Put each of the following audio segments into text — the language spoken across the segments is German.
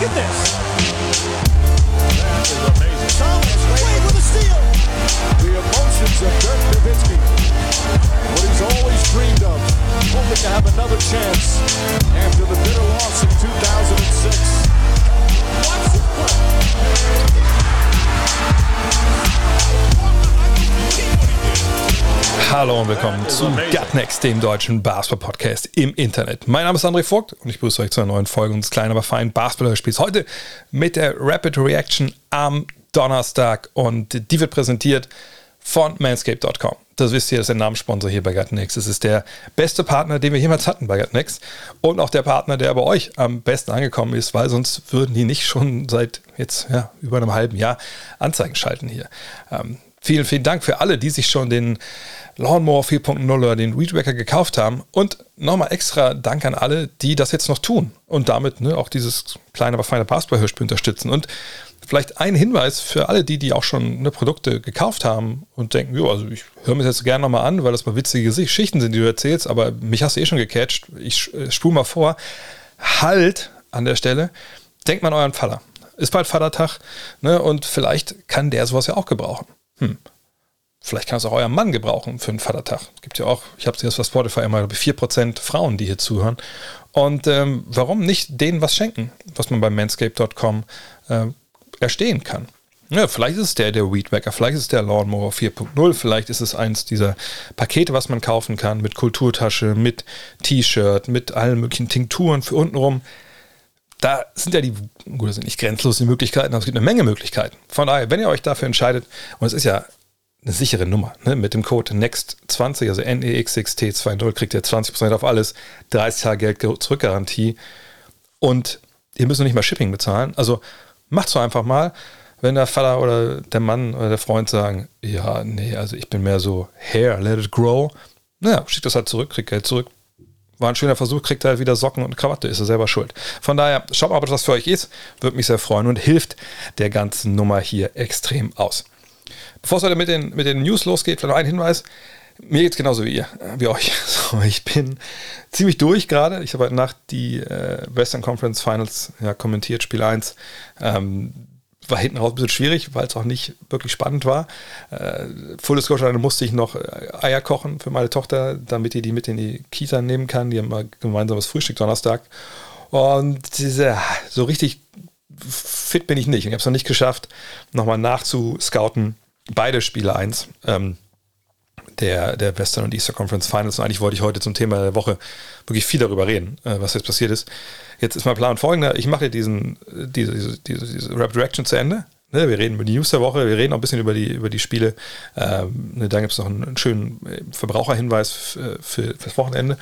Look at this. That is amazing. Thomas Wade with a steal. The emotions of Dirk Nowitzki. What he's always dreamed of. Hoping to have another chance after the bitter loss in 2006. Watch the Hallo und willkommen zu Gutnext, dem deutschen Basketball-Podcast im Internet. Mein Name ist André Vogt und ich begrüße euch zu einer neuen Folge unseres kleinen, aber feinen Basketball-Spiels. Heute mit der Rapid Reaction am Donnerstag und die wird präsentiert von manscape.com. Das wisst ihr, das ist der Namenssponsor hier bei Gutnext. Es ist der beste Partner, den wir jemals hatten bei Gutnext und auch der Partner, der bei euch am besten angekommen ist, weil sonst würden die nicht schon seit jetzt ja, über einem halben Jahr Anzeigen schalten hier. Ähm, vielen, vielen Dank für alle, die sich schon den Lawnmower 4.0 oder den Weedwacker gekauft haben. Und nochmal extra Dank an alle, die das jetzt noch tun und damit ne, auch dieses kleine, aber feine Basketball-Hörspiel unterstützen. Und vielleicht ein Hinweis für alle, die, die auch schon ne, Produkte gekauft haben und denken, jo, also ich höre mir das jetzt gerne nochmal an, weil das mal witzige Geschichten sind, die du erzählst, aber mich hast du eh schon gecatcht. Ich äh, spule mal vor. Halt an der Stelle. Denkt mal an euren Vater. Ist bald Vatertag ne, und vielleicht kann der sowas ja auch gebrauchen. Hm. Vielleicht kann es auch euer Mann gebrauchen für einen Vatertag. Gibt ja auch, ich habe es jetzt bei Spotify immer, 4% Frauen, die hier zuhören. Und ähm, warum nicht denen was schenken, was man bei manscape.com äh, erstehen kann? Ja, vielleicht ist es der, der Weedwacker, vielleicht ist es der Lawnmower 4.0, vielleicht ist es eins dieser Pakete, was man kaufen kann, mit Kulturtasche, mit T-Shirt, mit allen möglichen Tinkturen für untenrum. Da sind ja die, gut, das sind nicht grenzlos die Möglichkeiten, aber es gibt eine Menge Möglichkeiten. Von daher, wenn ihr euch dafür entscheidet, und es ist ja eine sichere Nummer. Ne? Mit dem Code NEXT20, also NEXXT20, kriegt ihr 20% auf alles, 30 Tage Geld zurückgarantie und ihr müsst noch nicht mal Shipping bezahlen. Also macht es einfach mal, wenn der Vater oder der Mann oder der Freund sagen, ja, nee, also ich bin mehr so Hair, let it grow. Naja, schickt das halt zurück, kriegt Geld zurück. War ein schöner Versuch, kriegt er halt wieder Socken und Krawatte, ist er selber schuld. Von daher, schaut mal, ob das für euch ist. Würde mich sehr freuen und hilft der ganzen Nummer hier extrem aus. Bevor es heute mit den, mit den News losgeht, vielleicht noch ein Hinweis. Mir geht es genauso wie ihr, wie euch. So, ich bin ziemlich durch gerade. Ich habe heute Nacht die äh, Western Conference Finals ja, kommentiert, Spiel 1. Ähm, war hinten raus ein bisschen schwierig, weil es auch nicht wirklich spannend war. Äh, Full Disclosure, dann musste ich noch äh, Eier kochen für meine Tochter, damit die die mit in die Kita nehmen kann. Die haben mal gemeinsames Frühstück Donnerstag. Und diese, so richtig fit bin ich nicht. Ich habe es noch nicht geschafft, nochmal nachzuscouten beide Spiele 1 ähm, der, der Western und Easter Conference Finals. Und eigentlich wollte ich heute zum Thema der Woche wirklich viel darüber reden, äh, was jetzt passiert ist. Jetzt ist mein Plan folgender: Ich mache diesen, diese, diese, diese, Rap Direction zu Ende. Ne, wir reden über die News der Woche, wir reden auch ein bisschen über die, über die Spiele. Ähm, ne, dann gibt es noch einen, einen, schönen äh, Verbraucherhinweis für, für, fürs Wochenende.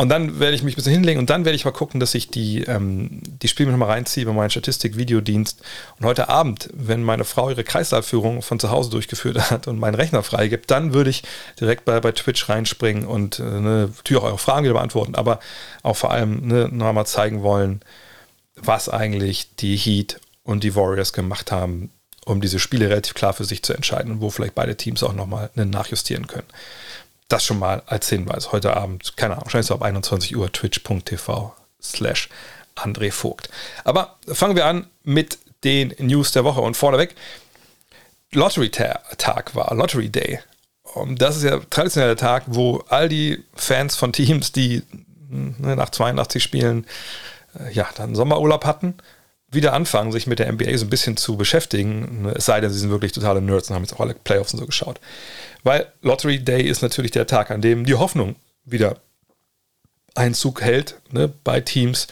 Und dann werde ich mich ein bisschen hinlegen und dann werde ich mal gucken, dass ich die, ähm, die Spiele nochmal reinziehe bei meinem Statistik-Videodienst. Und heute Abend, wenn meine Frau ihre Kreislaufführung von zu Hause durchgeführt hat und meinen Rechner freigibt, dann würde ich direkt bei, bei Twitch reinspringen und äh, ne, natürlich auch eure Fragen wieder beantworten, aber auch vor allem ne, nochmal zeigen wollen, was eigentlich die Heat und die Warriors gemacht haben, um diese Spiele relativ klar für sich zu entscheiden und wo vielleicht beide Teams auch nochmal ne, nachjustieren können. Das schon mal als Hinweis. Heute Abend, keine Ahnung, wahrscheinlich so ab 21 Uhr, twitch.tv slash André Vogt. Aber fangen wir an mit den News der Woche. Und vorneweg, Lottery-Tag war, Lottery Day. Das ist ja traditioneller Tag, wo all die Fans von Teams, die ne, nach 82 Spielen äh, ja, dann Sommerurlaub hatten, wieder anfangen, sich mit der NBA so ein bisschen zu beschäftigen. Es sei denn, sie sind wirklich totale Nerds und haben jetzt auch alle Playoffs und so geschaut. Weil Lottery Day ist natürlich der Tag, an dem die Hoffnung wieder Einzug hält ne, bei Teams,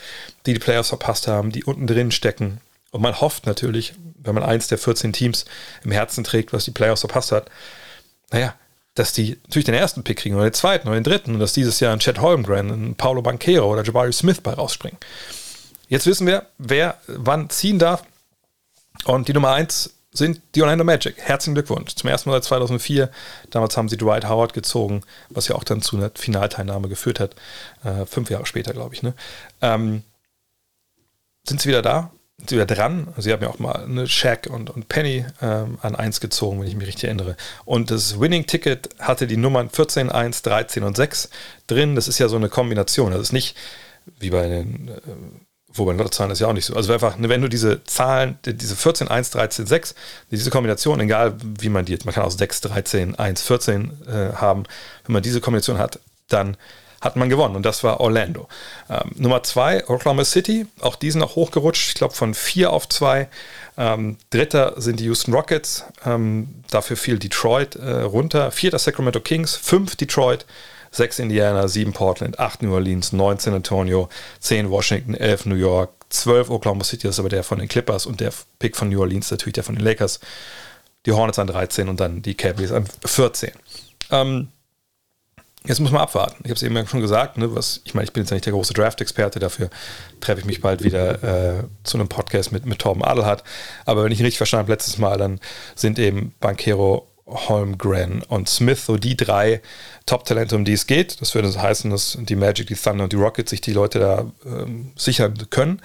die die Playoffs verpasst haben, die unten drin stecken. Und man hofft natürlich, wenn man eins der 14 Teams im Herzen trägt, was die Playoffs verpasst hat, naja, dass die natürlich den ersten Pick kriegen oder den zweiten oder den dritten und dass dieses Jahr ein Chad Holmgren, ein Paulo Banquero oder Jabari Smith bei rausspringen. Jetzt wissen wir, wer wann ziehen darf. Und die Nummer 1 sind die Orlando Magic. Herzlichen Glückwunsch. Zum ersten Mal seit 2004. Damals haben sie Dwight Howard gezogen, was ja auch dann zu einer Finalteilnahme geführt hat. Äh, fünf Jahre später, glaube ich. Ne? Ähm, sind sie wieder da? Sind sie wieder dran? Sie haben ja auch mal eine Shaq und, und Penny ähm, an 1 gezogen, wenn ich mich richtig erinnere. Und das Winning-Ticket hatte die Nummern 14, 1, 13 und 6 drin. Das ist ja so eine Kombination. Das ist nicht wie bei den. Äh, Wobei Lottozahlen ist ja auch nicht so. Also einfach, ne, wenn du diese Zahlen, diese 14, 1, 13, 6, diese Kombination, egal wie man die jetzt, man kann auch 6, 13, 1, 14 äh, haben, wenn man diese Kombination hat, dann hat man gewonnen und das war Orlando. Ähm, Nummer zwei, Oklahoma City, auch die sind noch hochgerutscht, ich glaube von vier auf zwei. Ähm, Dritter sind die Houston Rockets, ähm, dafür fiel Detroit äh, runter. Vierter Sacramento Kings, fünf Detroit, sechs Indiana, sieben Portland, acht New Orleans, neun San Antonio, zehn Washington, elf New York, zwölf Oklahoma City, das ist aber der von den Clippers und der Pick von New Orleans natürlich der von den Lakers. Die Hornets an 13 und dann die Cavaliers an 14. Ähm, Jetzt muss man abwarten. Ich habe es eben schon gesagt, ne, was, ich meine, ich bin jetzt nicht der große Draft-Experte, dafür treffe ich mich bald wieder äh, zu einem Podcast mit, mit Torben Adelhardt. Aber wenn ich ihn richtig verstanden habe, letztes Mal, dann sind eben Bankero, Holmgren und Smith so die drei Top-Talente, um die es geht. Das würde heißen, dass die Magic, die Thunder und die Rockets sich die Leute da ähm, sichern können.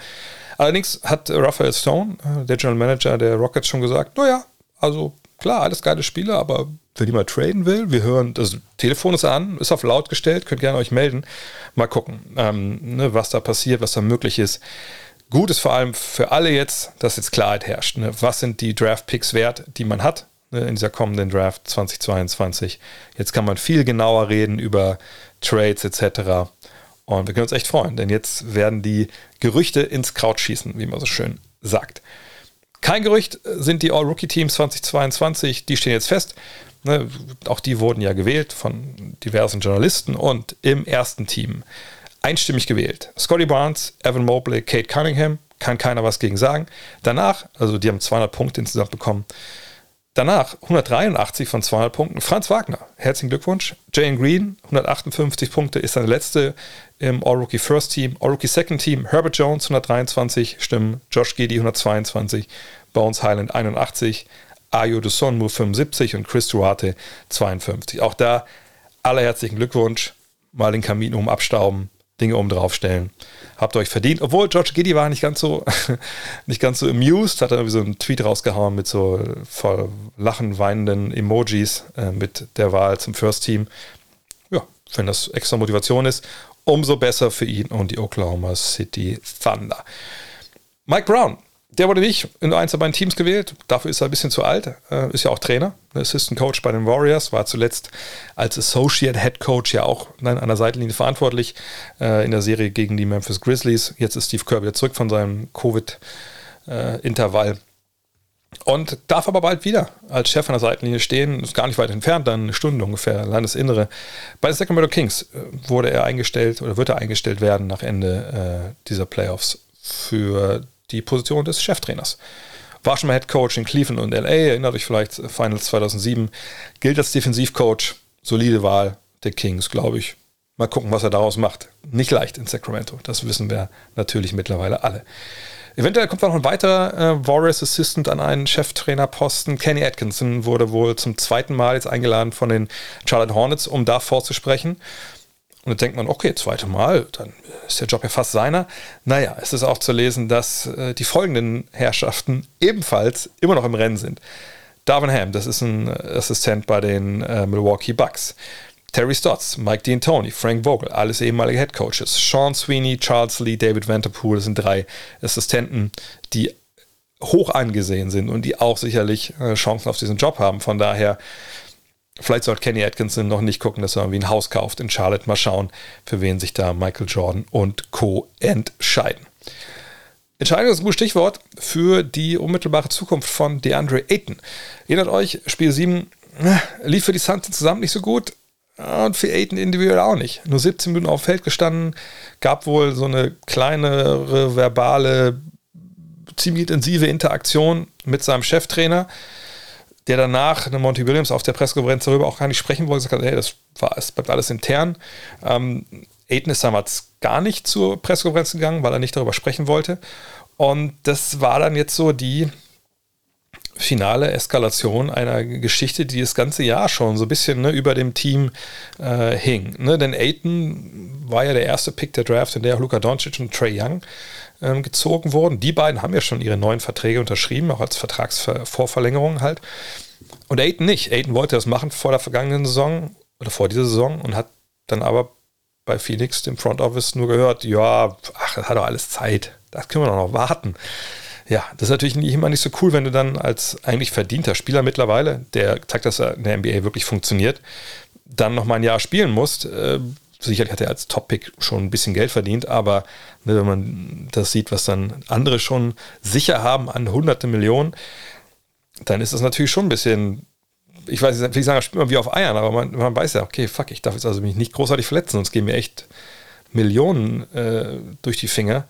Allerdings hat Raphael Stone, äh, der General Manager der Rockets, schon gesagt, naja, also klar, alles geile Spiele, aber wenn jemand traden will, wir hören, das Telefon ist an, ist auf laut gestellt, könnt gerne euch melden. Mal gucken, ähm, ne, was da passiert, was da möglich ist. Gut ist vor allem für alle jetzt, dass jetzt Klarheit herrscht. Ne? Was sind die Draft-Picks wert, die man hat in dieser kommenden Draft 2022? Jetzt kann man viel genauer reden über Trades etc. Und wir können uns echt freuen, denn jetzt werden die Gerüchte ins Kraut schießen, wie man so schön sagt. Kein Gerücht sind die All-Rookie-Teams 2022, die stehen jetzt fest. Ne, auch die wurden ja gewählt von diversen Journalisten und im ersten Team einstimmig gewählt. Scotty Barnes, Evan Mobley, Kate Cunningham, kann keiner was gegen sagen. Danach, also die haben 200 Punkte insgesamt bekommen. Danach 183 von 200 Punkten. Franz Wagner, herzlichen Glückwunsch. Jane Green, 158 Punkte, ist seine letzte im All-Rookie First Team. All-Rookie Second Team, Herbert Jones, 123 Stimmen. Josh Giddy, 122. Bones Highland, 81. Ayo Dusonmu 75 und Chris Duarte 52. Auch da aller herzlichen Glückwunsch. Mal den Kamin um abstauben, Dinge um draufstellen. Habt ihr euch verdient. Obwohl George Giddy war nicht ganz so, nicht ganz so amused, hat er irgendwie so einen Tweet rausgehauen mit so voll lachen, weinenden Emojis äh, mit der Wahl zum First Team. Ja, wenn das extra Motivation ist, umso besser für ihn und die Oklahoma City Thunder. Mike Brown der wurde nicht in eins der beiden Teams gewählt. Dafür ist er ein bisschen zu alt. Äh, ist ja auch Trainer, Assistant Coach bei den Warriors. War zuletzt als Associate Head Coach ja auch an der Seitenlinie verantwortlich äh, in der Serie gegen die Memphis Grizzlies. Jetzt ist Steve Kerr wieder zurück von seinem Covid-Intervall. Und darf aber bald wieder als Chef an der Seitenlinie stehen. Ist gar nicht weit entfernt, dann eine Stunde ungefähr, Landesinnere. Bei den Sacramento Kings äh, wurde er eingestellt oder wird er eingestellt werden nach Ende dieser Playoffs für die Position des Cheftrainers. War schon mal Head Coach in Cleveland und LA, erinnert euch vielleicht, Finals 2007. Gilt als Defensivcoach, solide Wahl der Kings, glaube ich. Mal gucken, was er daraus macht. Nicht leicht in Sacramento, das wissen wir natürlich mittlerweile alle. Eventuell kommt noch ein weiterer äh, Warriors Assistant an einen Cheftrainerposten. Kenny Atkinson wurde wohl zum zweiten Mal jetzt eingeladen von den Charlotte Hornets, um da vorzusprechen. Und dann denkt man, okay, zweite Mal, dann ist der Job ja fast seiner. Naja, es ist auch zu lesen, dass äh, die folgenden Herrschaften ebenfalls immer noch im Rennen sind. Darvin Ham, das ist ein Assistent bei den äh, Milwaukee Bucks. Terry Stotts, Mike Dean Tony, Frank Vogel, alles ehemalige Head Coaches. Sean Sweeney, Charles Lee, David Vanderpool, das sind drei Assistenten, die hoch angesehen sind und die auch sicherlich äh, Chancen auf diesen Job haben. Von daher Vielleicht sollte Kenny Atkinson noch nicht gucken, dass er irgendwie ein Haus kauft in Charlotte. Mal schauen, für wen sich da Michael Jordan und Co. entscheiden. Entscheidung ist ein gutes Stichwort für die unmittelbare Zukunft von DeAndre Ayton. Erinnert euch, Spiel 7 äh, lief für die Suns zusammen nicht so gut und für Ayton individuell auch nicht. Nur 17 Minuten auf Feld gestanden, gab wohl so eine kleinere verbale, ziemlich intensive Interaktion mit seinem Cheftrainer der danach, eine Monty Williams auf der Pressekonferenz darüber auch gar nicht sprechen wollte, gesagt hat, hey, das war, es bleibt alles intern. Ähm, Aiden ist damals gar nicht zur Pressekonferenz gegangen, weil er nicht darüber sprechen wollte. Und das war dann jetzt so die finale Eskalation einer Geschichte, die das ganze Jahr schon so ein bisschen ne, über dem Team äh, hing. Ne? Denn Aiden war ja der erste Pick der Draft, in der Luka Doncic und Trey Young ähm, gezogen wurden. Die beiden haben ja schon ihre neuen Verträge unterschrieben, auch als Vertragsvorverlängerung halt. Und Aiden nicht. Aiden wollte das machen vor der vergangenen Saison oder vor dieser Saison und hat dann aber bei Phoenix, dem Front Office, nur gehört, ja, ach, das hat doch alles Zeit. Das können wir doch noch warten. Ja, das ist natürlich nicht immer nicht so cool, wenn du dann als eigentlich verdienter Spieler mittlerweile, der zeigt, dass er in der NBA wirklich funktioniert, dann noch mal ein Jahr spielen musst. Sicherlich hat er als Top-Pick schon ein bisschen Geld verdient, aber ne, wenn man das sieht, was dann andere schon sicher haben an hunderte Millionen, dann ist das natürlich schon ein bisschen, ich weiß nicht, ich sagen, spielt man wie auf Eiern, aber man, man, weiß ja, okay, fuck, ich darf jetzt also mich nicht großartig verletzen, sonst gehen mir echt Millionen äh, durch die Finger,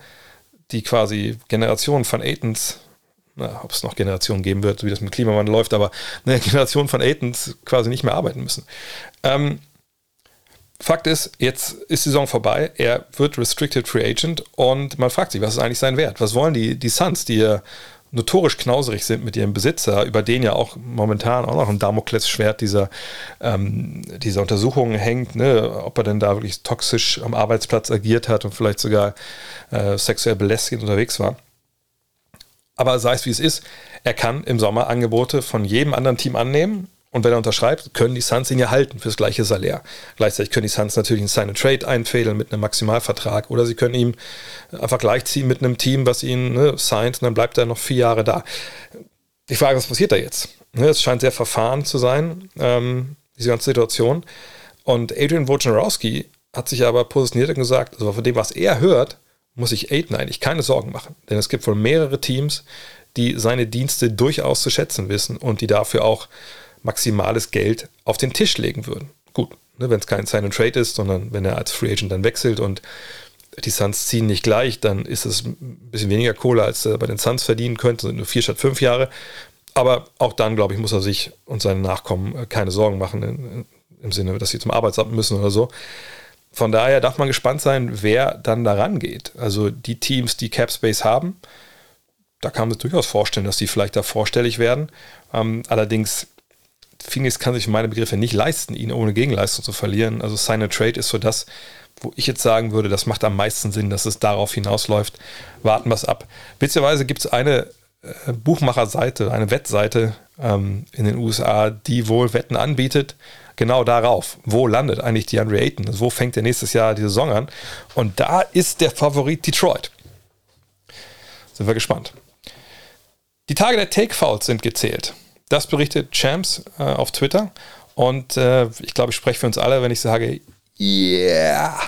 die quasi Generationen von Aitons ob es noch Generationen geben wird, wie das mit Klimawandel läuft, aber eine Generation von Aitons quasi nicht mehr arbeiten müssen. Ähm, Fakt ist, jetzt ist die Saison vorbei, er wird Restricted Free Agent und man fragt sich, was ist eigentlich sein Wert? Was wollen die, die Suns, die ja notorisch knauserig sind mit ihrem Besitzer, über den ja auch momentan auch noch ein Damoklesschwert dieser, ähm, dieser Untersuchungen hängt, ne? ob er denn da wirklich toxisch am Arbeitsplatz agiert hat und vielleicht sogar äh, sexuell belästigend unterwegs war. Aber sei es wie es ist, er kann im Sommer Angebote von jedem anderen Team annehmen und wenn er unterschreibt, können die Suns ihn ja halten fürs gleiche Salär. Gleichzeitig können die Suns natürlich einen Sign Trade einfädeln mit einem Maximalvertrag oder sie können ihm einfach gleichziehen mit einem Team, was ihn ne, signed und dann bleibt er noch vier Jahre da. Die Frage, was passiert da jetzt? Ne, es scheint sehr verfahren zu sein, ähm, diese ganze Situation. Und Adrian Wojnarowski hat sich aber positioniert und gesagt, also von dem, was er hört, muss sich Aiden eigentlich keine Sorgen machen. Denn es gibt wohl mehrere Teams, die seine Dienste durchaus zu schätzen wissen und die dafür auch maximales Geld auf den Tisch legen würden. Gut, ne, wenn es kein Sign and Trade ist, sondern wenn er als Free Agent dann wechselt und die Suns ziehen nicht gleich, dann ist es ein bisschen weniger Kohle, als er bei den Suns verdienen könnte, sind nur vier statt fünf Jahre. Aber auch dann, glaube ich, muss er sich und seine Nachkommen äh, keine Sorgen machen, in, im Sinne, dass sie zum Arbeitsamt müssen oder so. Von daher darf man gespannt sein, wer dann daran geht. Also die Teams, die Cap Space haben, da kann man sich durchaus vorstellen, dass die vielleicht da vorstellig werden. Ähm, allerdings Phoenix kann sich meine Begriffe nicht leisten, ihn ohne Gegenleistung zu verlieren. Also Sign and Trade ist so das, wo ich jetzt sagen würde, das macht am meisten Sinn, dass es darauf hinausläuft. Warten wir es ab. Witzigerweise gibt es eine äh, Buchmacherseite, eine Wettseite ähm, in den USA, die wohl Wetten anbietet, genau darauf. Wo landet eigentlich die Andre Ayton? Also wo fängt der nächstes Jahr die Saison an? Und da ist der Favorit Detroit. Sind wir gespannt. Die Tage der Take-Fouls sind gezählt. Das berichtet Champs äh, auf Twitter. Und äh, ich glaube, ich spreche für uns alle, wenn ich sage, yeah,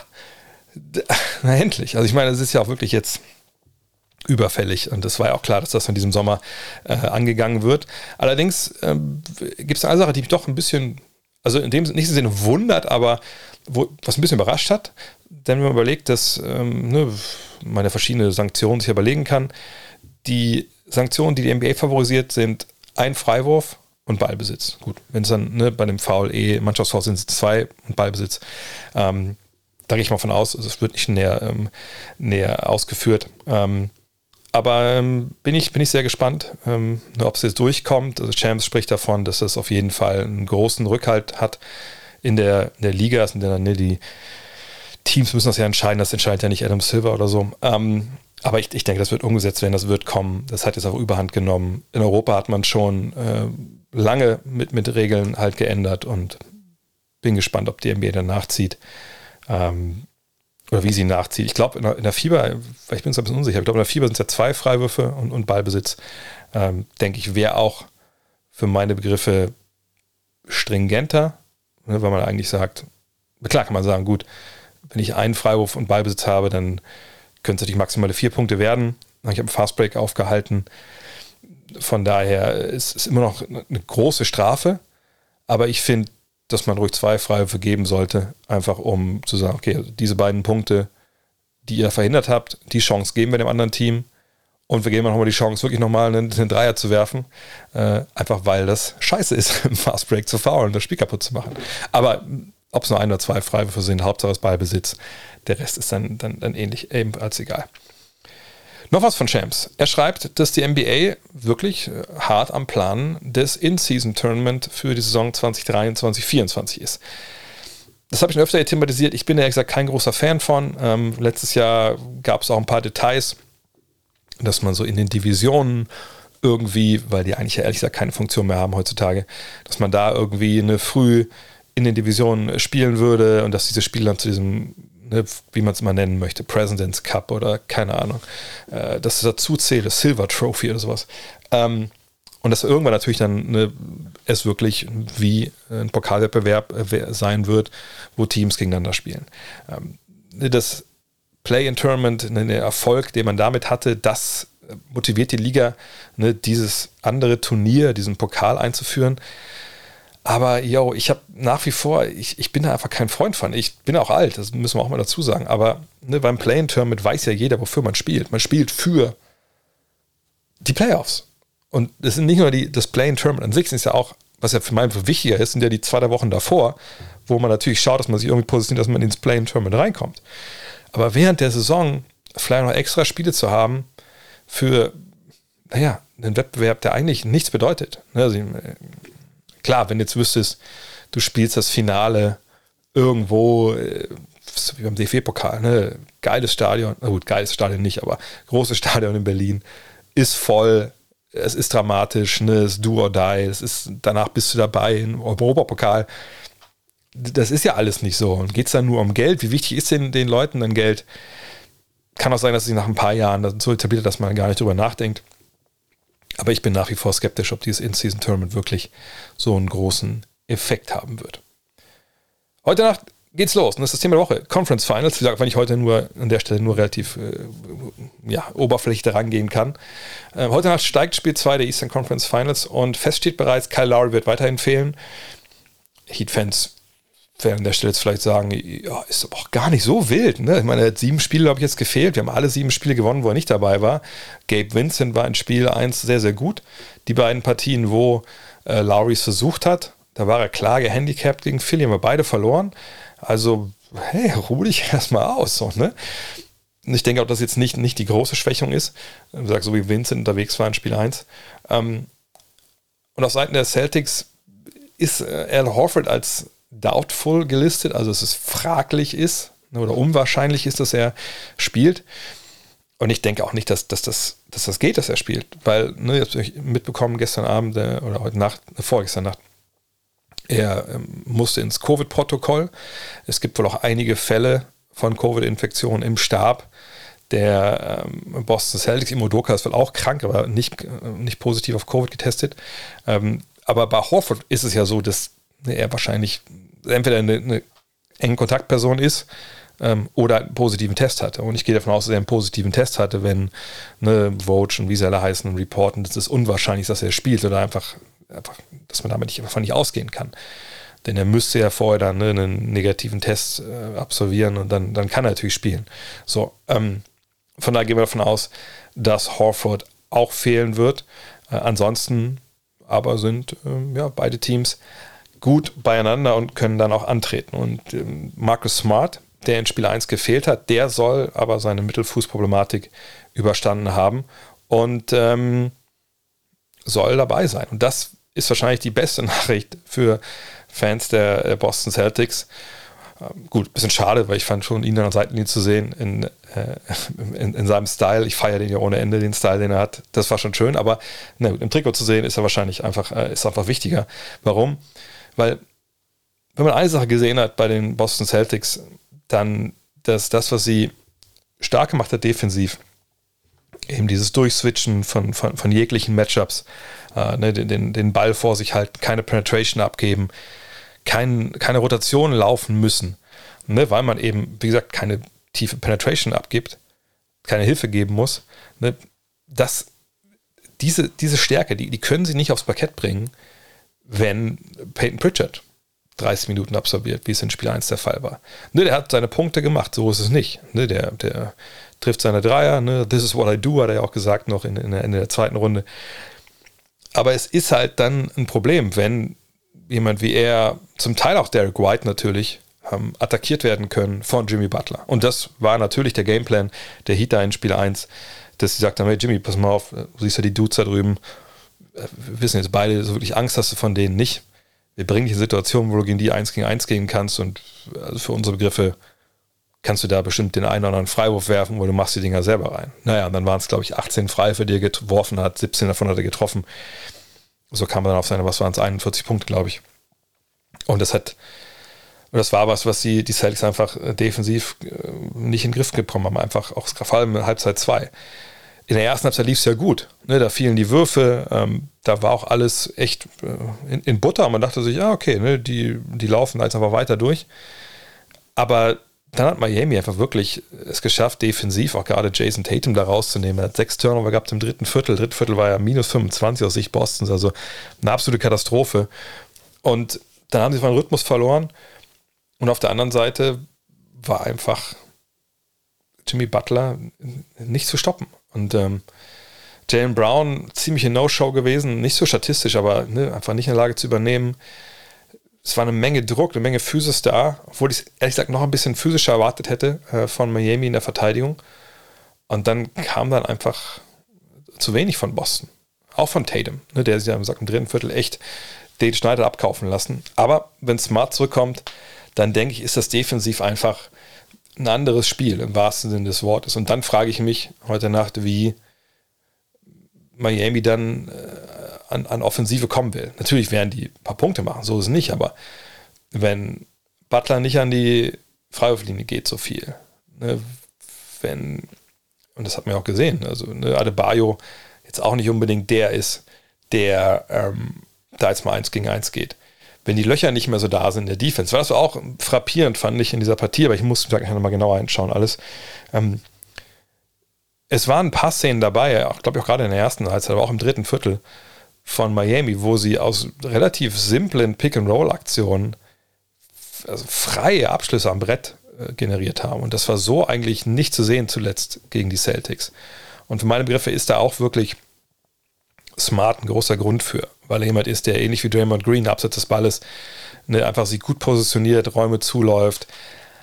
na endlich. Also ich meine, es ist ja auch wirklich jetzt überfällig und es war ja auch klar, dass das in diesem Sommer äh, angegangen wird. Allerdings ähm, gibt es eine Sache, die mich doch ein bisschen, also in dem nicht im Sinne wundert, aber wo, was ein bisschen überrascht hat, denn wenn man überlegt, dass ähm, ne, man ja verschiedene Sanktionen sich überlegen kann, die Sanktionen, die die NBA favorisiert, sind ein Freiwurf und Ballbesitz. Gut, wenn es dann ne, bei dem Foul eh, Mannschaftsfoul sind es zwei und Ballbesitz. Ähm, da gehe ich mal von aus, also es wird nicht näher, ähm, näher ausgeführt. Ähm, aber ähm, bin, ich, bin ich sehr gespannt, ähm, ob es jetzt durchkommt. Also Champs spricht davon, dass es auf jeden Fall einen großen Rückhalt hat in der, in der Liga. Das sind ja, ne, die Teams müssen das ja entscheiden, das entscheidet ja nicht Adam Silver oder so. Ähm, aber ich, ich denke, das wird umgesetzt werden, das wird kommen. Das hat jetzt auch Überhand genommen. In Europa hat man schon äh, lange mit, mit Regeln halt geändert und bin gespannt, ob die NBA dann nachzieht. Ähm, oder wie sie nachzieht. Ich glaube, in, in, der Fieber, ich bin es ein bisschen unsicher, ich glaube, in der Fieber sind es ja zwei Freiwürfe und, und Ballbesitz. Ähm, denke ich, wäre auch für meine Begriffe stringenter, ne, weil man eigentlich sagt, klar kann man sagen, gut, wenn ich einen Freiwurf und Ballbesitz habe, dann können es natürlich maximale vier Punkte werden. Ich habe einen Fastbreak aufgehalten. Von daher ist es immer noch eine große Strafe. Aber ich finde, dass man ruhig zwei Freiwürfe geben sollte, einfach um zu sagen, okay, also diese beiden Punkte, die ihr verhindert habt, die Chance geben wir dem anderen Team. Und wir geben auch nochmal die Chance, wirklich nochmal einen, einen Dreier zu werfen. Äh, einfach weil das scheiße ist, im Fastbreak zu faulen und das Spiel kaputt zu machen. Aber ob es nur ein oder zwei Freiwürfe sind, Hauptsache das Ballbesitz. Der Rest ist dann, dann, dann ähnlich, ebenfalls egal. Noch was von Champs. Er schreibt, dass die NBA wirklich äh, hart am Plan des In-Season-Tournament für die Saison 2023-2024 ist. Das habe ich schon öfter thematisiert. Ich bin ja gesagt kein großer Fan von. Ähm, letztes Jahr gab es auch ein paar Details, dass man so in den Divisionen irgendwie, weil die eigentlich ja ehrlich gesagt keine Funktion mehr haben heutzutage, dass man da irgendwie eine früh in den Divisionen spielen würde und dass diese Spiele dann zu diesem ne, wie man es mal nennen möchte, President's Cup oder keine Ahnung, äh, dass es dazu zähle, Silver Trophy oder sowas. Ähm, und dass irgendwann natürlich dann ne, es wirklich wie ein Pokalwettbewerb äh, sein wird, wo Teams gegeneinander spielen. Ähm, das Play-in-Tournament, ne, der Erfolg, den man damit hatte, das motiviert die Liga, ne, dieses andere Turnier, diesen Pokal einzuführen. Aber yo, ich habe nach wie vor, ich, ich bin da einfach kein Freund von. Ich bin auch alt, das müssen wir auch mal dazu sagen. Aber ne, beim Play-in-Tournament weiß ja jeder, wofür man spielt. Man spielt für die Playoffs. Und das sind nicht nur die, das Play-in-Tournament an sich, ist ja auch, was ja für mich wichtiger ist, sind ja die zwei der Wochen davor, wo man natürlich schaut, dass man sich irgendwie positioniert, dass man ins Play-in-Tournament reinkommt. Aber während der Saison vielleicht noch extra Spiele zu haben für, naja, einen Wettbewerb, der eigentlich nichts bedeutet. Ne, also, klar, wenn du jetzt wüsstest, du spielst das Finale irgendwo, äh, wie beim DFB-Pokal, ne? geiles Stadion, na gut, geiles Stadion nicht, aber großes Stadion in Berlin, ist voll, es ist dramatisch, ne? es ist do or die, es ist, danach bist du dabei im Europapokal. Das ist ja alles nicht so. Und geht es dann nur um Geld? Wie wichtig ist denn den Leuten dann Geld? Kann auch sein, dass sich nach ein paar Jahren so etabliert, dass man gar nicht drüber nachdenkt. Aber ich bin nach wie vor skeptisch, ob dieses In-Season-Tournament wirklich so einen großen Effekt haben wird. Heute Nacht geht's los. Und das ist das Thema der Woche. Conference Finals. Wie gesagt, wenn ich heute nur an der Stelle nur relativ äh, ja, oberflächlich rangehen kann. Äh, heute Nacht steigt Spiel 2 der Eastern Conference Finals und fest steht bereits, Kyle Lowry wird weiterhin fehlen. Heat-Fans werden an der Stelle jetzt vielleicht sagen, ja, ist auch gar nicht so wild. Ne? Ich meine, er hat sieben Spiele, glaube ich, jetzt gefehlt. Wir haben alle sieben Spiele gewonnen, wo er nicht dabei war. Gabe Vincent war in Spiel 1 sehr, sehr gut. Die beiden Partien, wo äh, Lowry es versucht hat, da war er klar gehandicapt gegen Philly, haben wir beide verloren. Also, hey, ruh dich erstmal aus. So, ne? Ich denke auch, dass jetzt nicht, nicht die große Schwächung ist. Ich sage, so wie Vincent unterwegs war in Spiel 1. Ähm, und auf Seiten der Celtics ist äh, Al Horford als doubtful gelistet, also dass es fraglich ist oder unwahrscheinlich ist, dass er spielt. Und ich denke auch nicht, dass, dass, das, dass das geht, dass er spielt, weil, ne, jetzt habe mitbekommen, gestern Abend äh, oder heute Nacht, äh, vorgestern Nacht, er ähm, musste ins Covid-Protokoll. Es gibt wohl auch einige Fälle von Covid-Infektionen im Stab. Der ähm, Boston Celtics, Imodoka ist wohl auch krank, aber nicht, äh, nicht positiv auf Covid getestet. Ähm, aber bei Horford ist es ja so, dass er wahrscheinlich entweder eine, eine enge Kontaktperson ist ähm, oder einen positiven Test hatte. Und ich gehe davon aus, dass er einen positiven Test hatte, wenn ne, Vogue und wie sie alle heißen reporten, dass es unwahrscheinlich ist, dass er spielt oder einfach, einfach dass man damit nicht, einfach nicht ausgehen kann. Denn er müsste ja vorher dann ne, einen negativen Test äh, absolvieren und dann, dann kann er natürlich spielen. So, ähm, von daher gehen wir davon aus, dass Horford auch fehlen wird. Äh, ansonsten aber sind äh, ja, beide Teams gut beieinander und können dann auch antreten. Und ähm, Marcus Smart, der in Spiel 1 gefehlt hat, der soll aber seine Mittelfußproblematik überstanden haben und ähm, soll dabei sein. Und das ist wahrscheinlich die beste Nachricht für Fans der äh, Boston Celtics. Ähm, gut, bisschen schade, weil ich fand schon, ihn an der Seitenlinie zu sehen in, äh, in, in, seinem Style. Ich feiere den ja ohne Ende, den Style, den er hat. Das war schon schön, aber ne, im Trikot zu sehen, ist er wahrscheinlich einfach, äh, ist einfach wichtiger. Warum? Weil, wenn man eine Sache gesehen hat bei den Boston Celtics, dann, dass das, was sie stark gemacht hat defensiv, eben dieses Durchswitchen von, von, von jeglichen Matchups, äh, ne, den, den Ball vor sich halten, keine Penetration abgeben, kein, keine Rotation laufen müssen, ne, weil man eben, wie gesagt, keine tiefe Penetration abgibt, keine Hilfe geben muss. Ne, das, diese, diese Stärke, die, die können sie nicht aufs Parkett bringen, wenn Peyton Pritchard 30 Minuten absolviert, wie es in Spiel 1 der Fall war. Ne, der hat seine Punkte gemacht, so ist es nicht. Ne, der, der trifft seine Dreier, ne, this is what I do, hat er ja auch gesagt noch in, in, der, in der zweiten Runde. Aber es ist halt dann ein Problem, wenn jemand wie er, zum Teil auch Derek White natürlich, ähm, attackiert werden können von Jimmy Butler. Und das war natürlich der Gameplan der Heat in Spiel 1, dass sie sagt haben, hey Jimmy, pass mal auf, du siehst ja die Dudes da drüben, wir wissen jetzt beide, so wirklich Angst hast du von denen nicht. Wir bringen dich in Situationen, wo du gegen die 1 gegen 1 gehen kannst und also für unsere Begriffe kannst du da bestimmt den einen oder anderen Freiwurf werfen, wo du machst die Dinger selber rein. Naja, und dann waren es, glaube ich, 18 frei für die er geworfen hat, 17 davon hat er getroffen. So kam er dann auf seine, was waren es, 41 Punkte, glaube ich. Und das hat das war was, was die, die Celtics einfach defensiv äh, nicht in den Griff bekommen haben. Einfach auch vor allem in Halbzeit 2. In der ersten Halbzeit lief es ja gut. Ne, da fielen die Würfe, ähm, da war auch alles echt äh, in, in, Butter. Man dachte sich, ja, okay, ne, die, die laufen jetzt einfach weiter durch. Aber dann hat Miami einfach wirklich es geschafft, defensiv auch gerade Jason Tatum da rauszunehmen. Er hat sechs Turnover gehabt im dritten Viertel. Drittes Viertel war ja minus 25 aus Sicht Bostons, also eine absolute Katastrophe. Und dann haben sie von Rhythmus verloren. Und auf der anderen Seite war einfach Jimmy Butler nicht zu stoppen. Und ähm, Jalen Brown, ziemliche No-Show gewesen, nicht so statistisch, aber ne, einfach nicht in der Lage zu übernehmen. Es war eine Menge Druck, eine Menge Physis da, obwohl ich es ehrlich gesagt noch ein bisschen physischer erwartet hätte äh, von Miami in der Verteidigung. Und dann kam dann einfach zu wenig von Boston. Auch von Tatum, ne, der sich ja im dritten Viertel echt den Schneider abkaufen lassen. Aber wenn Smart zurückkommt, dann denke ich, ist das defensiv einfach ein anderes Spiel im wahrsten Sinne des Wortes. Und dann frage ich mich heute Nacht, wie Miami dann äh, an, an Offensive kommen will. Natürlich werden die ein paar Punkte machen, so ist es nicht, aber wenn Butler nicht an die Freiwurflinie geht so viel, ne, wenn, und das hat man ja auch gesehen, also ne, Adebayo jetzt auch nicht unbedingt der ist, der ähm, da jetzt mal eins gegen eins geht. Wenn die Löcher nicht mehr so da sind in der Defense, war das auch frappierend, fand ich in dieser Partie, aber ich musste da nochmal genauer einschauen, alles. Ähm, es waren ein paar Szenen dabei, auch, glaube ich auch gerade in der ersten Halbzeit, aber auch im dritten Viertel von Miami, wo sie aus relativ simplen Pick-and-Roll-Aktionen also freie Abschlüsse am Brett äh, generiert haben. Und das war so eigentlich nicht zu sehen zuletzt gegen die Celtics. Und für meine Begriffe ist da auch wirklich Smart ein großer Grund für, weil er jemand ist, der ähnlich wie Draymond Green abseits des Balles ne, einfach sich gut positioniert, Räume zuläuft,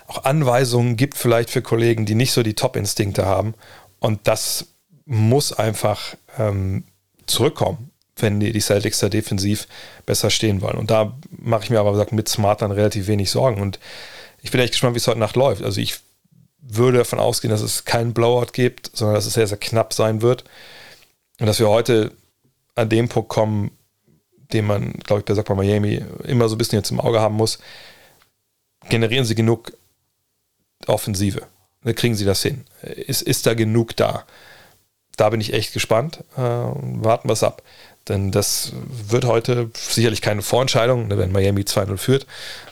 auch Anweisungen gibt vielleicht für Kollegen, die nicht so die Top-Instinkte haben. Und das muss einfach ähm, zurückkommen, wenn die, die Celtics da defensiv besser stehen wollen. Und da mache ich mir aber gesagt, mit Smart dann relativ wenig Sorgen. Und ich bin echt gespannt, wie es heute Nacht läuft. Also ich würde davon ausgehen, dass es keinen Blowout gibt, sondern dass es sehr, sehr knapp sein wird. Und dass wir heute an dem Punkt kommen, den man, glaube ich, bei bei Miami immer so ein bisschen jetzt im Auge haben muss. Generieren sie genug Offensive? Ne, kriegen sie das hin? Ist, ist da genug da? Da bin ich echt gespannt. Äh, warten wir es ab. Denn das wird heute sicherlich keine Vorentscheidung. Ne, wenn Miami 2-0 führt,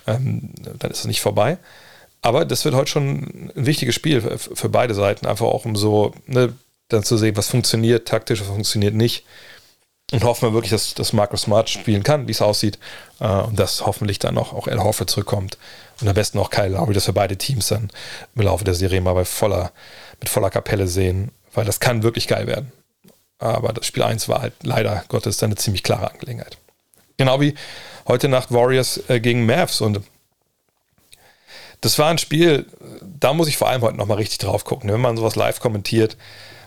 ähm, dann ist es nicht vorbei. Aber das wird heute schon ein wichtiges Spiel für beide Seiten, einfach auch um so ne, dann zu sehen, was funktioniert taktisch, was funktioniert nicht. Und hoffen wir wirklich, dass, dass Marcus Smart spielen kann, wie es aussieht. Äh, und dass hoffentlich dann auch, auch El Horford zurückkommt. Und am besten auch Kyle Lowry, dass wir beide Teams dann im Laufe der Serie mal bei voller, mit voller Kapelle sehen. Weil das kann wirklich geil werden. Aber das Spiel 1 war halt leider Gottes eine ziemlich klare Angelegenheit. Genau wie heute Nacht Warriors äh, gegen Mavs. Und das war ein Spiel, da muss ich vor allem heute nochmal richtig drauf gucken. Wenn man sowas live kommentiert,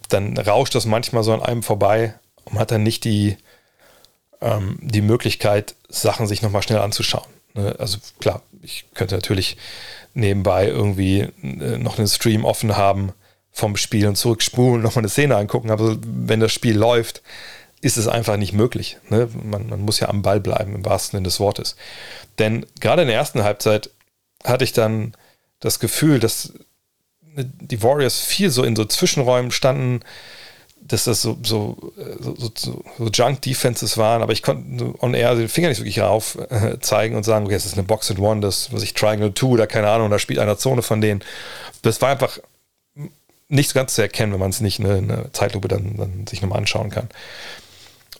dann rauscht das manchmal so an einem vorbei und hat dann nicht die, ähm, die Möglichkeit, Sachen sich nochmal schnell anzuschauen. Ne? Also klar, ich könnte natürlich nebenbei irgendwie äh, noch einen Stream offen haben vom Spiel und zurückspulen, nochmal eine Szene angucken, aber wenn das Spiel läuft, ist es einfach nicht möglich. Ne? Man, man, muss ja am Ball bleiben, im wahrsten Sinne des Wortes. Denn gerade in der ersten Halbzeit hatte ich dann das Gefühl, dass die Warriors viel so in so Zwischenräumen standen, dass das so, so, so, so, Junk-Defenses waren, aber ich konnte on air den Finger nicht wirklich rauf äh, zeigen und sagen, okay, es ist eine Box and One, das, was ich Triangle 2 oder keine Ahnung, da spielt einer Zone von denen. Das war einfach nicht ganz zu erkennen, wenn man es nicht eine, eine Zeitlupe dann, dann sich nochmal anschauen kann.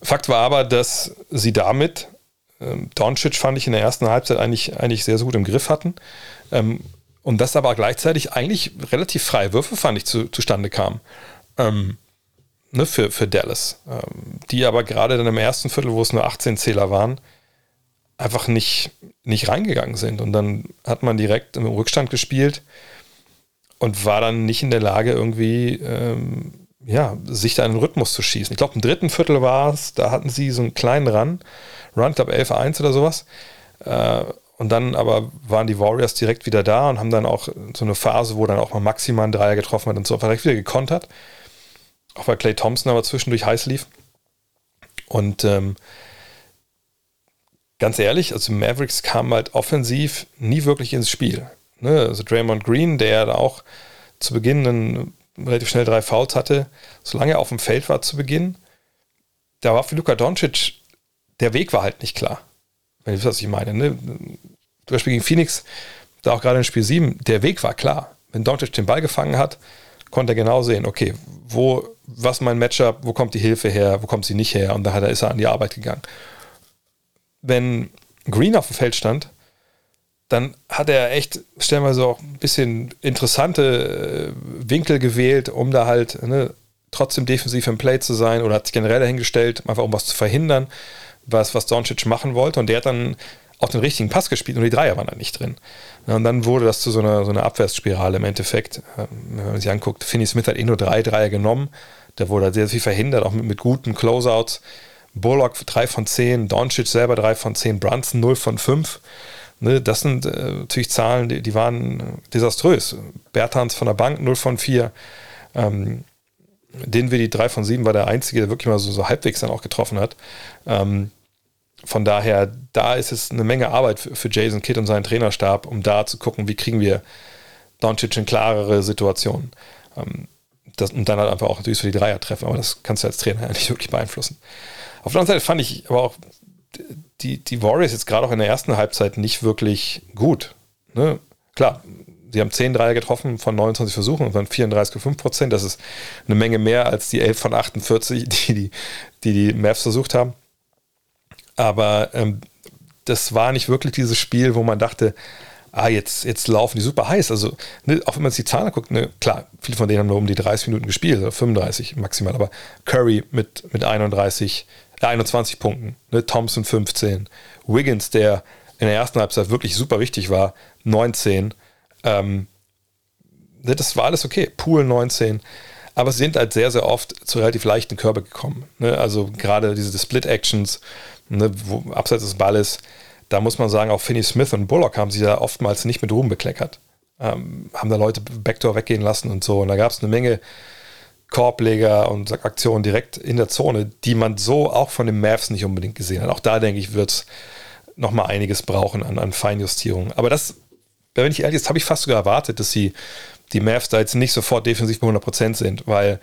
Fakt war aber, dass sie damit, ähm, Doncic fand ich in der ersten Halbzeit eigentlich, eigentlich sehr, sehr gut im Griff hatten. Ähm, und dass aber gleichzeitig eigentlich relativ freie Würfe, fand ich, zu, zustande kamen. Ähm, ne, für, für Dallas. Ähm, die aber gerade dann im ersten Viertel, wo es nur 18 Zähler waren, einfach nicht, nicht reingegangen sind. Und dann hat man direkt im Rückstand gespielt und war dann nicht in der Lage, irgendwie ähm, ja, sich da einen Rhythmus zu schießen. Ich glaube, im dritten Viertel war es, da hatten sie so einen kleinen Run, Run, ich glaube 11-1 oder sowas. Äh, und dann aber waren die Warriors direkt wieder da und haben dann auch so eine Phase, wo dann auch mal maximal ein Dreier getroffen hat und so einfach direkt wieder gekontert. Auch weil Clay Thompson aber zwischendurch heiß lief. Und ähm, ganz ehrlich, also Mavericks kam halt offensiv nie wirklich ins Spiel. Ne? Also Draymond Green, der da auch zu Beginn einen, relativ schnell drei Fouls hatte, solange er auf dem Feld war zu Beginn, da war für Luka Doncic, der Weg war halt nicht klar. Wenn ihr wisst, was ich meine. Ne? Zum Beispiel gegen Phoenix, da auch gerade in Spiel 7, der Weg war klar. Wenn Doncic den Ball gefangen hat, konnte er genau sehen, okay, wo, was mein Matchup, wo kommt die Hilfe her, wo kommt sie nicht her und da ist er an die Arbeit gegangen. Wenn Green auf dem Feld stand, dann hat er echt stellenweise auch ein bisschen interessante äh, Winkel gewählt, um da halt ne, trotzdem defensiv im Play zu sein oder hat sich generell dahingestellt, einfach um was zu verhindern, was, was Doncic machen wollte. Und der hat dann auch den richtigen Pass gespielt und die Dreier waren dann nicht drin. und dann wurde das zu so einer, so einer Abwärtsspirale im Endeffekt. Ähm, wenn man sich anguckt, Finney Smith hat eh nur drei Dreier genommen. Da wurde sehr viel verhindert, auch mit, mit guten Closeouts. Bullock 3 von 10, Doncic selber 3 von 10, Brunson 0 von 5. Ne, das sind äh, natürlich Zahlen, die, die, waren desaströs. Bertans von der Bank 0 von 4. Ähm, den wir die 3 von 7 war der einzige, der wirklich mal so, so halbwegs dann auch getroffen hat. Ähm, von daher, da ist es eine Menge Arbeit für, Jason Kidd und seinen Trainerstab, um da zu gucken, wie kriegen wir Doncic in klarere Situationen. Ähm, das, und dann halt einfach auch natürlich für die Dreier treffen, aber das kannst du als Trainer ja nicht wirklich beeinflussen. Auf der anderen Seite fand ich aber auch die, die Warriors jetzt gerade auch in der ersten Halbzeit nicht wirklich gut. Ne? Klar, sie haben 10 Dreier getroffen von 29 Versuchen und dann 34,5 Prozent. Das ist eine Menge mehr als die 11 von 48, die die, die, die Mavs versucht haben. Aber ähm, das war nicht wirklich dieses Spiel, wo man dachte, ah, jetzt, jetzt laufen die super heiß. Also, ne, auch wenn man sich die Zahlen anguckt, ne, klar, viele von denen haben nur um die 30 Minuten gespielt, oder 35 maximal, aber Curry mit, mit 31, 21 Punkten, ne? Thompson 15, Wiggins, der in der ersten Halbzeit wirklich super wichtig war, 19. Ähm, ne, das war alles okay. Pool 19. Aber sie sind halt sehr, sehr oft zu relativ leichten Körbe gekommen. Ne? Also gerade diese Split-Actions, ne, wo abseits des Balles, da muss man sagen, auch Finney Smith und Bullock haben sich da oftmals nicht mit Ruhm bekleckert. Ähm, haben da Leute Backdoor weggehen lassen und so. Und da gab es eine Menge Korbleger und Aktionen direkt in der Zone, die man so auch von den Mavs nicht unbedingt gesehen hat. Auch da, denke ich, wird es nochmal einiges brauchen an, an Feinjustierung. Aber das, wenn ich ehrlich ist, habe ich fast sogar erwartet, dass sie die Mavs da jetzt nicht sofort defensiv bei 100% sind, weil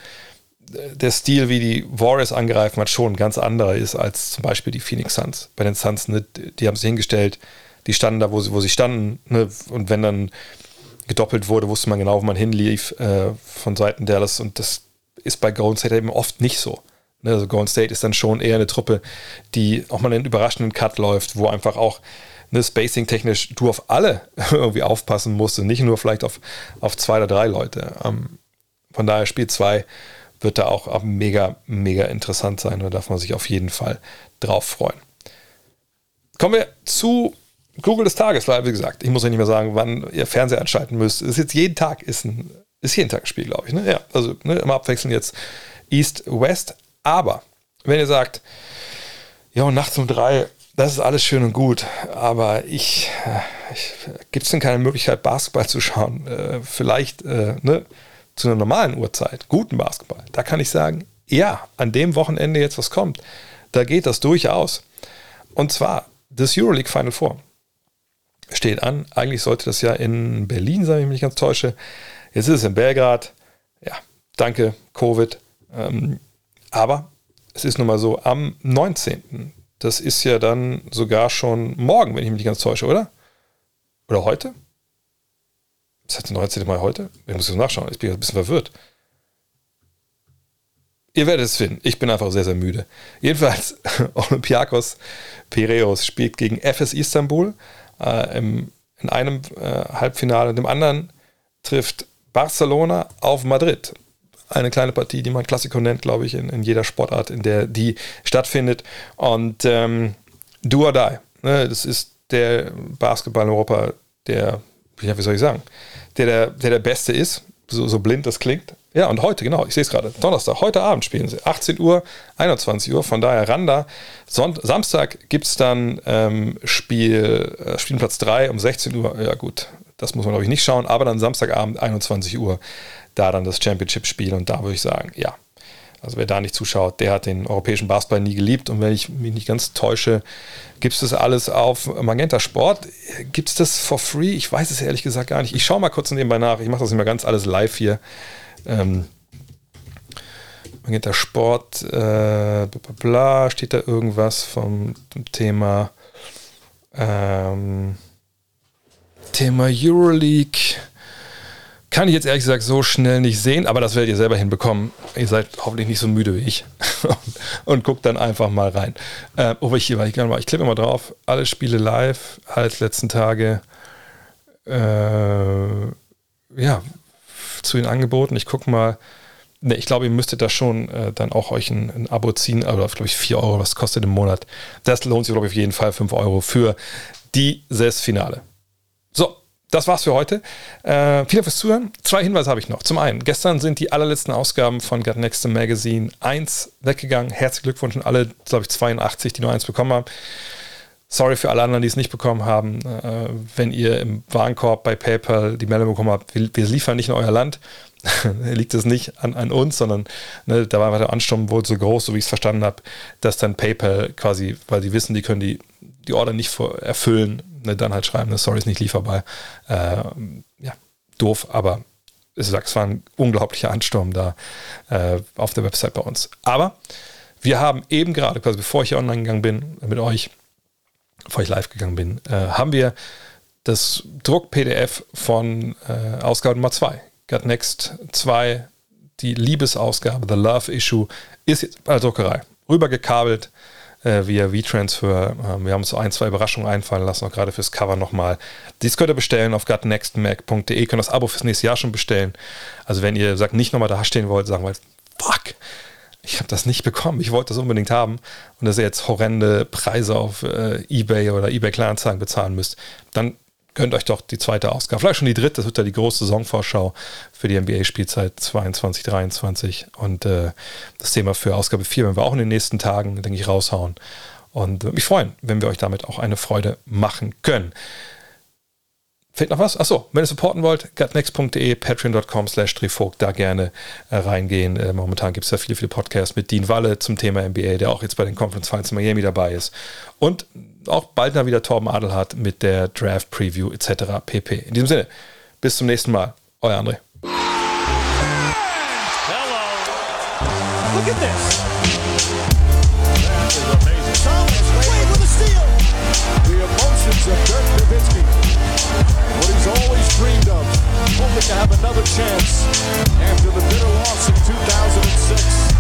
der Stil, wie die Warriors angreifen, hat schon ein ganz anderer ist als zum Beispiel die Phoenix Suns. Bei den Suns, ne, die haben sich hingestellt, die standen da, wo sie, wo sie standen, ne, und wenn dann gedoppelt wurde, wusste man genau, wo man hinlief äh, von Seiten Dallas und das ist bei Golden State eben oft nicht so. Ne, also Golden State ist dann schon eher eine Truppe, die auch mal einen überraschenden Cut läuft, wo einfach auch ne, Spacing-technisch du auf alle irgendwie aufpassen musst und nicht nur vielleicht auf, auf zwei oder drei Leute. Ähm, von daher Spiel 2 wird da auch, auch mega, mega interessant sein. Da darf man sich auf jeden Fall drauf freuen. Kommen wir zu Google des Tages, weil, wie gesagt, ich muss euch nicht mehr sagen, wann ihr Fernseher anschalten müsst. Es ist jetzt jeden Tag, ist ein ist jeden Tag ein Spiel, glaube ich. Ne? Ja, also ne, immer abwechseln jetzt East, West. Aber wenn ihr sagt, ja, nachts um drei, das ist alles schön und gut, aber ich, ich gibt es denn keine Möglichkeit, Basketball zu schauen? Äh, vielleicht äh, ne, zu einer normalen Uhrzeit, guten Basketball. Da kann ich sagen, ja, an dem Wochenende jetzt was kommt, da geht das durchaus. Und zwar das Euroleague Final Four steht an. Eigentlich sollte das ja in Berlin sein, wenn ich mich ganz täusche. Jetzt ist es in Belgrad. Ja, danke, Covid. Ähm, aber es ist nun mal so, am 19. Das ist ja dann sogar schon morgen, wenn ich mich nicht ganz täusche, oder? Oder heute? Das heißt, der 19. Mai heute? Ich muss jetzt nachschauen, ich bin ein bisschen verwirrt. Ihr werdet es finden. Ich bin einfach sehr, sehr müde. Jedenfalls, Olympiakos Piraeus spielt gegen FS Istanbul äh, im, in einem äh, Halbfinale. Und dem anderen trifft Barcelona auf Madrid. Eine kleine Partie, die man Klassiko nennt, glaube ich, in, in jeder Sportart, in der die stattfindet. Und ähm, do or die. Ne? Das ist der Basketball in Europa, der, wie soll ich sagen, der der, der, der Beste ist, so, so blind das klingt. Ja, und heute, genau, ich sehe es gerade, Donnerstag, heute Abend spielen sie. 18 Uhr, 21 Uhr, von daher Randa. Sonnt Samstag gibt es dann ähm, Spiel, äh, Spielplatz 3 um 16 Uhr. Ja, gut, das muss man, glaube ich, nicht schauen. Aber dann Samstagabend, 21 Uhr, da dann das Championship-Spiel. Und da würde ich sagen, ja, Also wer da nicht zuschaut, der hat den europäischen Basketball nie geliebt. Und wenn ich mich nicht ganz täusche, gibt es das alles auf Magenta Sport. Gibt es das for free? Ich weiß es ehrlich gesagt gar nicht. Ich schaue mal kurz nebenbei nach. Ich mache das immer ganz alles live hier. Ähm, Magenta Sport, äh, bla, bla, steht da irgendwas vom Thema ähm, Thema Euroleague kann ich jetzt ehrlich gesagt so schnell nicht sehen, aber das werdet ihr selber hinbekommen. Ihr seid hoffentlich nicht so müde wie ich. und guckt dann einfach mal rein. Äh, oh, ich, ich, ich klippe mal drauf. Alle Spiele live, als letzten Tage. Äh, ja, zu den Angeboten. Ich gucke mal. Ne, ich glaube, ihr müsstet da schon äh, dann auch euch ein, ein Abo ziehen, aber glaube ich 4 Euro, was kostet im Monat. Das lohnt sich, glaube ich, auf jeden Fall 5 Euro für dieses Finale. Das war's für heute. Äh, vielen Dank fürs Zuhören. Zwei Hinweise habe ich noch. Zum einen, gestern sind die allerletzten Ausgaben von Got Next Magazine 1 weggegangen. Herzlichen Glückwunsch an alle, glaube ich, 82, die nur eins bekommen haben. Sorry für alle anderen, die es nicht bekommen haben. Äh, wenn ihr im Warenkorb bei PayPal die Meldung bekommen habt, wir, wir liefern nicht in euer Land, liegt es nicht an, an uns, sondern ne, da war der Ansturm wohl so groß, so wie ich es verstanden habe, dass dann PayPal quasi, weil sie wissen, die können die, die Order nicht erfüllen, ne, dann halt schreiben, ne, sorry, ist nicht lieferbar. Äh, ja, doof, aber es war ein unglaublicher Ansturm da äh, auf der Website bei uns. Aber wir haben eben gerade, quasi bevor ich hier online gegangen bin, mit euch, bevor ich live gegangen bin, äh, haben wir das Druck-PDF von äh, Ausgabe Nummer 2. Got Next 2, die Liebesausgabe, The Love Issue, ist jetzt bei der Druckerei rübergekabelt äh, via V-Transfer. Ähm, wir haben uns ein, zwei Überraschungen einfallen lassen, auch gerade fürs Cover nochmal. Dies könnt ihr bestellen auf gutnextmac.de, könnt das Abo fürs nächste Jahr schon bestellen. Also wenn ihr sagt, nicht nochmal da stehen wollt, sagen wollt, fuck, ich habe das nicht bekommen, ich wollte das unbedingt haben und dass ihr jetzt horrende Preise auf äh, Ebay oder Ebay Kleinanzeigen bezahlen müsst, dann gönnt euch doch die zweite Ausgabe. Vielleicht schon die dritte, das wird ja die große Saisonvorschau für die NBA-Spielzeit 22, 23. Und äh, das Thema für Ausgabe 4 werden wir auch in den nächsten Tagen, denke ich, raushauen. Und würde mich freuen, wenn wir euch damit auch eine Freude machen können. Fehlt noch was? Achso, wenn ihr supporten wollt, gutnext.de, patreon.com slash da gerne äh, reingehen. Äh, momentan gibt es ja viele, viele Podcasts mit Dean Walle zum Thema NBA, der auch jetzt bei den Conference Finals in Miami dabei ist. Und auch bald mal wieder Torben Adelhardt mit der Draft Preview etc. pp. In diesem Sinne, bis zum nächsten Mal. Euer André. Hello. Look at this. That is amazing. Thomas Wade with a steal. The emotions of Dirk Nowitzki. What he's always dreamed of. Hoping to have another chance after the bitter loss in 2006.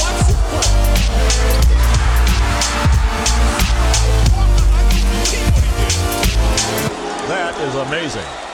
Watch this play. That is amazing.